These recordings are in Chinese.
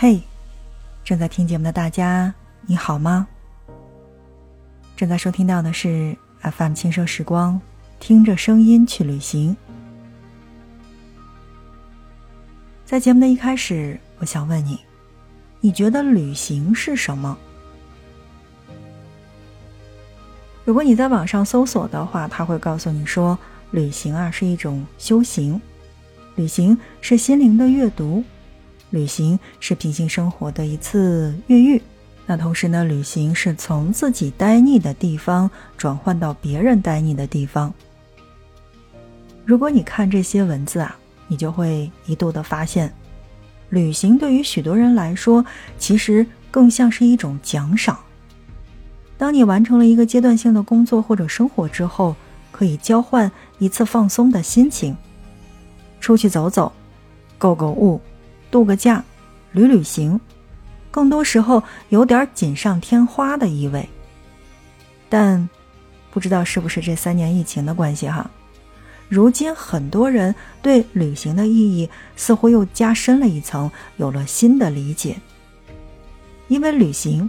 嘿，正在听节目的大家，你好吗？正在收听到的是 FM 轻奢时光，听着声音去旅行。在节目的一开始，我想问你，你觉得旅行是什么？如果你在网上搜索的话，他会告诉你说，旅行啊是一种修行，旅行是心灵的阅读。旅行是平行生活的一次越狱，那同时呢，旅行是从自己待腻的地方转换到别人待腻的地方。如果你看这些文字啊，你就会一度的发现，旅行对于许多人来说，其实更像是一种奖赏。当你完成了一个阶段性的工作或者生活之后，可以交换一次放松的心情，出去走走，购购物。度个假，旅旅行，更多时候有点锦上添花的意味。但，不知道是不是这三年疫情的关系哈，如今很多人对旅行的意义似乎又加深了一层，有了新的理解。因为旅行，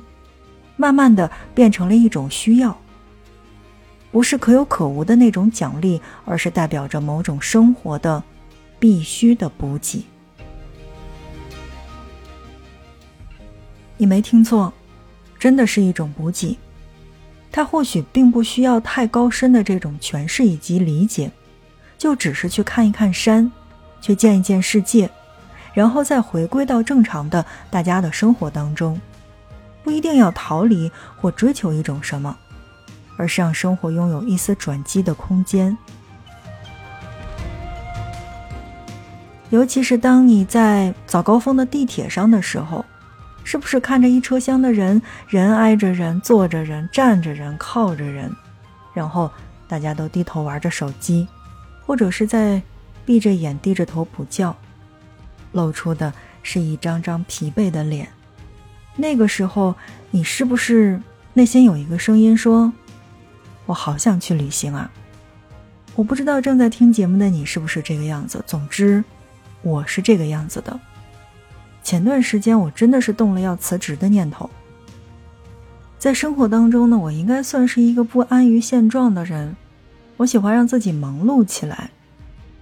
慢慢的变成了一种需要，不是可有可无的那种奖励，而是代表着某种生活的必须的补给。你没听错，真的是一种补给。它或许并不需要太高深的这种诠释以及理解，就只是去看一看山，去见一见世界，然后再回归到正常的大家的生活当中。不一定要逃离或追求一种什么，而是让生活拥有一丝转机的空间。尤其是当你在早高峰的地铁上的时候。是不是看着一车厢的人，人挨着人，坐着人，站着人，靠着人，然后大家都低头玩着手机，或者是在闭着眼低着头补觉，露出的是一张张疲惫的脸。那个时候，你是不是内心有一个声音说：“我好想去旅行啊？”我不知道正在听节目的你是不是这个样子。总之，我是这个样子的。前段时间我真的是动了要辞职的念头。在生活当中呢，我应该算是一个不安于现状的人，我喜欢让自己忙碌起来，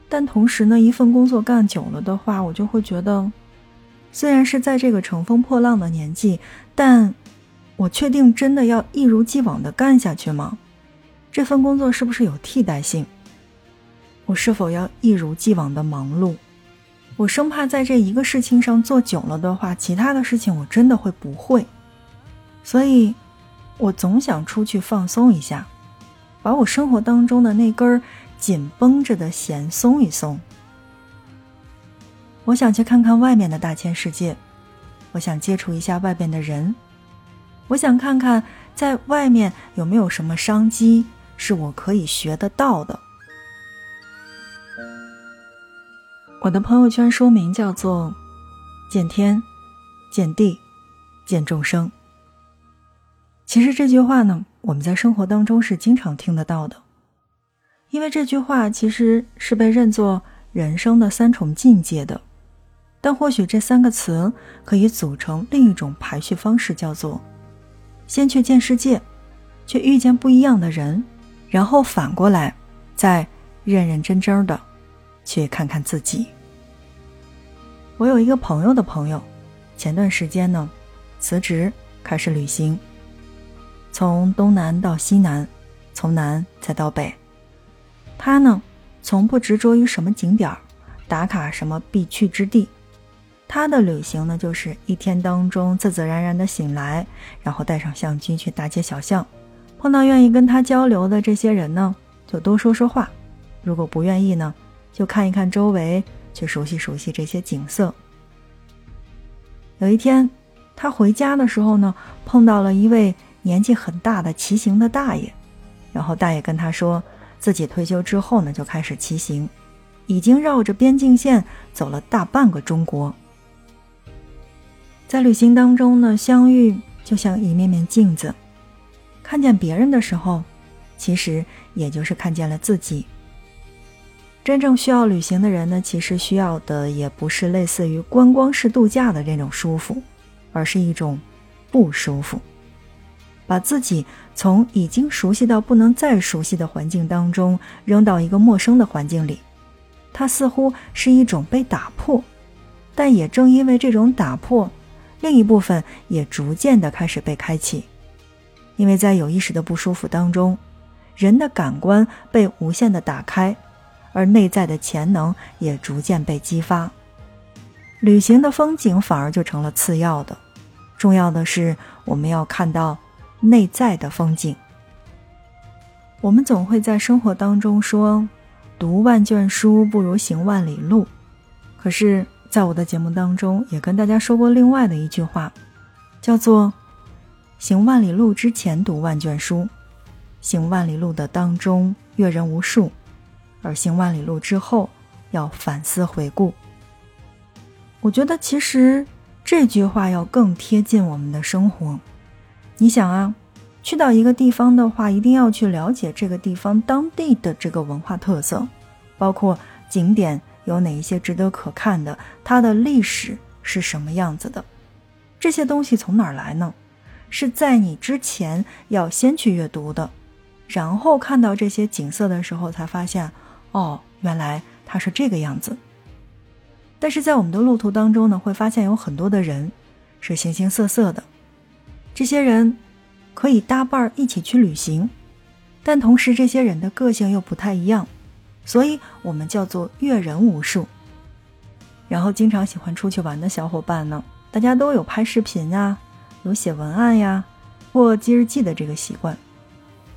但同时呢，一份工作干久了的话，我就会觉得，虽然是在这个乘风破浪的年纪，但我确定真的要一如既往的干下去吗？这份工作是不是有替代性？我是否要一如既往的忙碌？我生怕在这一个事情上做久了的话，其他的事情我真的会不会，所以，我总想出去放松一下，把我生活当中的那根紧绷着的弦松一松。我想去看看外面的大千世界，我想接触一下外边的人，我想看看在外面有没有什么商机是我可以学得到的。我的朋友圈说明叫做“见天、见地、见众生”。其实这句话呢，我们在生活当中是经常听得到的，因为这句话其实是被认作人生的三重境界的。但或许这三个词可以组成另一种排序方式，叫做先去见世界，去遇见不一样的人，然后反过来再认认真真的。去看看自己。我有一个朋友的朋友，前段时间呢，辞职开始旅行，从东南到西南，从南再到北。他呢，从不执着于什么景点儿，打卡什么必去之地。他的旅行呢，就是一天当中自自然然的醒来，然后带上相机去大街小巷，碰到愿意跟他交流的这些人呢，就多说说话。如果不愿意呢？就看一看周围，去熟悉熟悉这些景色。有一天，他回家的时候呢，碰到了一位年纪很大的骑行的大爷，然后大爷跟他说，自己退休之后呢，就开始骑行，已经绕着边境线走了大半个中国。在旅行当中呢，相遇就像一面面镜子，看见别人的时候，其实也就是看见了自己。真正需要旅行的人呢，其实需要的也不是类似于观光式度假的这种舒服，而是一种不舒服。把自己从已经熟悉到不能再熟悉的环境当中扔到一个陌生的环境里，它似乎是一种被打破，但也正因为这种打破，另一部分也逐渐的开始被开启，因为在有意识的不舒服当中，人的感官被无限的打开，而内在的潜能也逐渐被激发，旅行的风景反而就成了次要的，重要的是我们要看到。内在的风景。我们总会在生活当中说：“读万卷书不如行万里路。”可是，在我的节目当中，也跟大家说过另外的一句话，叫做：“行万里路之前读万卷书，行万里路的当中阅人无数，而行万里路之后要反思回顾。”我觉得，其实这句话要更贴近我们的生活。你想啊，去到一个地方的话，一定要去了解这个地方当地的这个文化特色，包括景点有哪一些值得可看的，它的历史是什么样子的。这些东西从哪儿来呢？是在你之前要先去阅读的，然后看到这些景色的时候，才发现，哦，原来他是这个样子。但是在我们的路途当中呢，会发现有很多的人是形形色色的。这些人可以搭伴儿一起去旅行，但同时这些人的个性又不太一样，所以我们叫做阅人无数。然后经常喜欢出去玩的小伙伴呢，大家都有拍视频呀，有写文案呀，或记日记的这个习惯。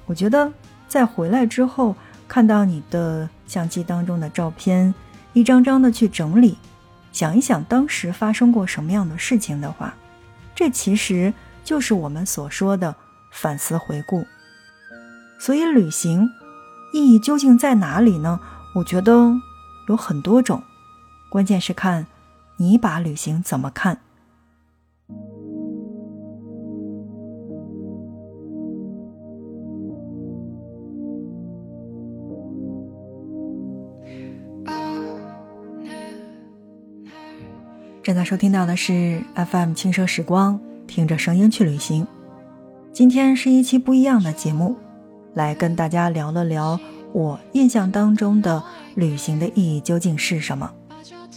我觉得在回来之后看到你的相机当中的照片，一张张的去整理，想一想当时发生过什么样的事情的话，这其实。就是我们所说的反思回顾，所以旅行意义究竟在哪里呢？我觉得有很多种，关键是看你把旅行怎么看。正在收听到的是 FM 轻奢时光。听着声音去旅行，今天是一期不一样的节目，来跟大家聊了聊我印象当中的旅行的意义究竟是什么。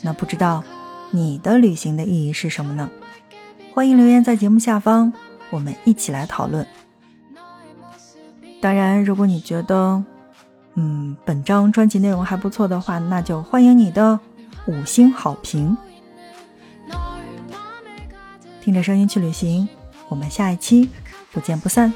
那不知道你的旅行的意义是什么呢？欢迎留言在节目下方，我们一起来讨论。当然，如果你觉得嗯本张专辑内容还不错的话，那就欢迎你的五星好评。听着声音去旅行。我们下一期不见不散。